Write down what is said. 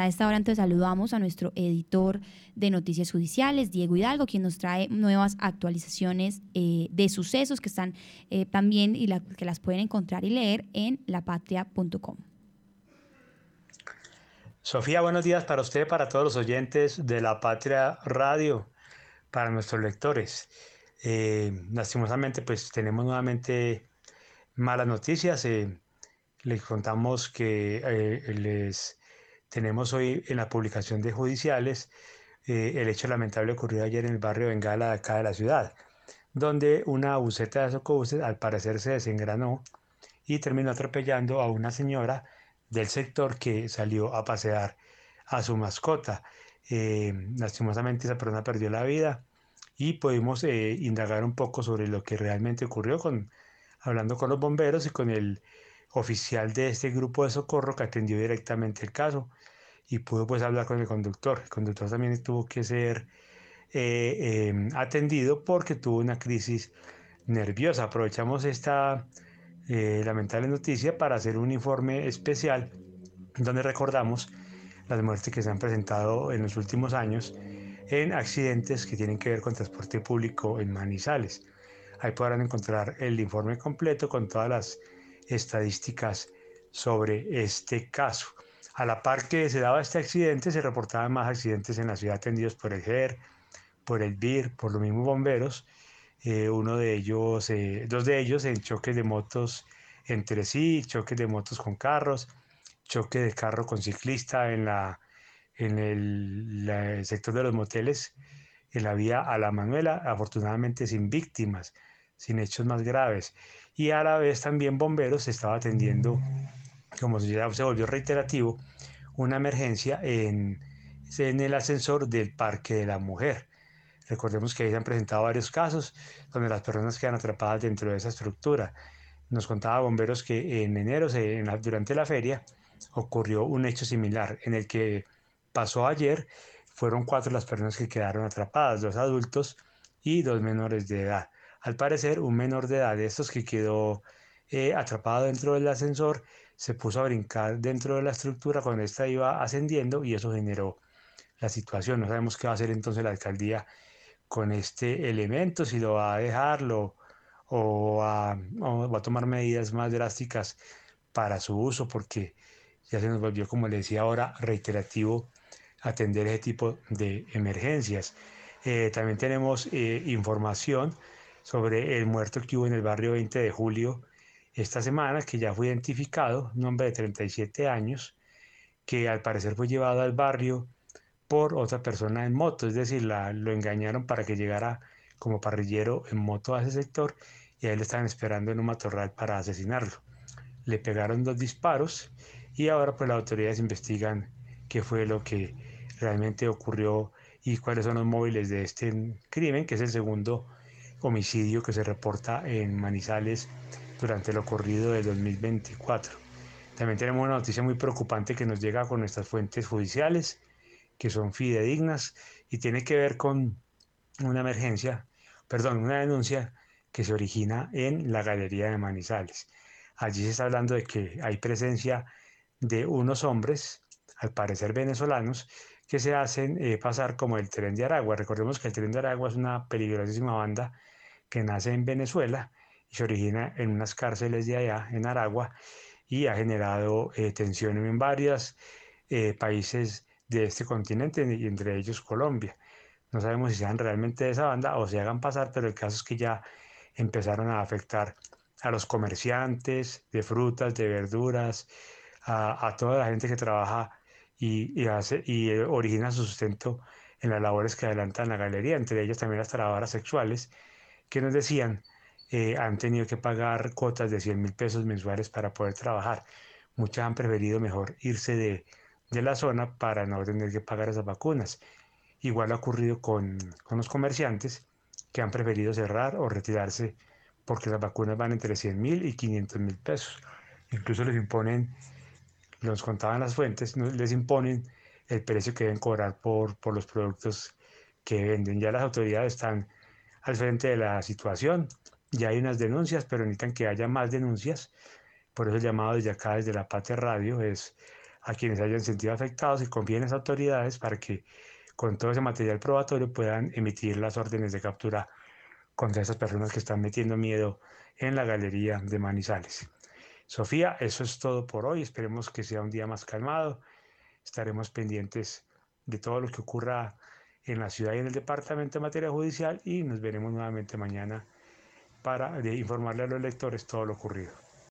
A esta hora saludamos a nuestro editor de Noticias Judiciales, Diego Hidalgo, quien nos trae nuevas actualizaciones eh, de sucesos que están eh, también y que las pueden encontrar y leer en lapatria.com. Sofía, buenos días para usted, para todos los oyentes de La Patria Radio, para nuestros lectores. Eh, lastimosamente, pues tenemos nuevamente malas noticias. les contamos que les tenemos hoy en la publicación de judiciales eh, el hecho lamentable ocurrido ayer en el barrio Bengala acá de la ciudad, donde una buseta de socobuses al parecer se desengranó y terminó atropellando a una señora del sector que salió a pasear a su mascota. Eh, lastimosamente esa persona perdió la vida y pudimos eh, indagar un poco sobre lo que realmente ocurrió con, hablando con los bomberos y con el oficial de este grupo de socorro que atendió directamente el caso y pudo pues hablar con el conductor. El conductor también tuvo que ser eh, em, atendido porque tuvo una crisis nerviosa. Aprovechamos esta eh, lamentable noticia para hacer un informe especial donde recordamos las muertes que se han presentado en los últimos años en accidentes que tienen que ver con transporte público en Manizales. Ahí podrán encontrar el informe completo con todas las estadísticas sobre este caso. A la par que se daba este accidente, se reportaban más accidentes en la ciudad atendidos por el GER, por el BIR, por los mismos bomberos. Eh, uno de ellos, eh, dos de ellos en choques de motos entre sí, choques de motos con carros, choque de carro con ciclista en, la, en el, sector de los moteles, en la vía a la Manuela, afortunadamente sin víctimas, sin hechos más graves. Y a la vez también bomberos estaba atendiendo como ya se volvió reiterativo, una emergencia en, en el ascensor del Parque de la Mujer. Recordemos que ahí se han presentado varios casos donde las personas quedan atrapadas dentro de esa estructura. Nos contaba bomberos que en enero, durante la feria, ocurrió un hecho similar en el que pasó ayer. Fueron cuatro las personas que quedaron atrapadas, dos adultos y dos menores de edad. Al parecer, un menor de edad de estos que quedó eh, atrapado dentro del ascensor se puso a brincar dentro de la estructura cuando ésta iba ascendiendo y eso generó la situación. No sabemos qué va a hacer entonces la alcaldía con este elemento, si lo va a dejarlo o, va a tomar medidas más drásticas para su uso, porque ya se nos volvió, como le decía ahora, reiterativo atender ese tipo de emergencias. Eh, también tenemos eh, información sobre el muerto que hubo en el barrio 20 de julio esta semana, que ya fue identificado, un hombre de 37 años, que al parecer fue llevado al barrio por otra persona en moto, es decir, la, lo engañaron para que llegara como parrillero en moto a ese sector y ahí le estaban esperando en un matorral para asesinarlo. Le pegaron dos disparos y ahora pues las autoridades investigan qué fue lo que realmente ocurrió y cuáles son los móviles de este crimen, que es el segundo homicidio que se reporta en Manizales durante el ocurrido del 2024. También tenemos una noticia muy preocupante que nos llega con nuestras fuentes judiciales, que son fidedignas y tiene que ver con una emergencia, perdón, una denuncia que se origina en la Galería de Manizales. Allí se está hablando de que hay presencia de unos hombres, al parecer venezolanos, que se hacen eh, pasar como el tren de Aragua. Recordemos que el tren de Aragua es una peligrosísima banda que nace en Venezuela y se origina en unas cárceles de allá, en Aragua, y ha generado eh, tensión en varios eh, países de este continente, y entre ellos Colombia. No sabemos si sean realmente de esa banda o se hagan pasar, pero el caso es que ya empezaron a afectar a los comerciantes de frutas, de verduras, a, toda la gente que trabaja y, hace, y eh, origina su sustento en las labores que adelantan la galería, entre ellas también las trabajadoras sexuales, que nos decían eh, han tenido que pagar cuotas de 100 mil pesos mensuales para poder trabajar. Muchas han preferido mejor irse de, de, la zona para no tener que pagar esas vacunas. Igual ha ocurrido con, con los comerciantes que han preferido cerrar o retirarse porque las vacunas van entre 100 mil y 500 mil pesos. Incluso les imponen, los contaban las fuentes, les imponen el precio que deben cobrar por, por los productos que venden. Ya las autoridades están al frente de la situación, ya hay unas denuncias, pero necesitan que haya más denuncias. Por eso el llamado desde acá, desde la Patria Radio, es a quienes hayan sentido afectados y confíen en las autoridades para que con todo ese material probatorio puedan emitir las órdenes de captura contra esas personas que están metiendo miedo en la galería de Manizales. Sofía, eso es todo por hoy. Esperemos que sea un día más calmado. Estaremos pendientes de todo lo que ocurra en la ciudad y en el departamento en materia judicial y nos veremos nuevamente mañana para informarle a los lectores todo lo ocurrido.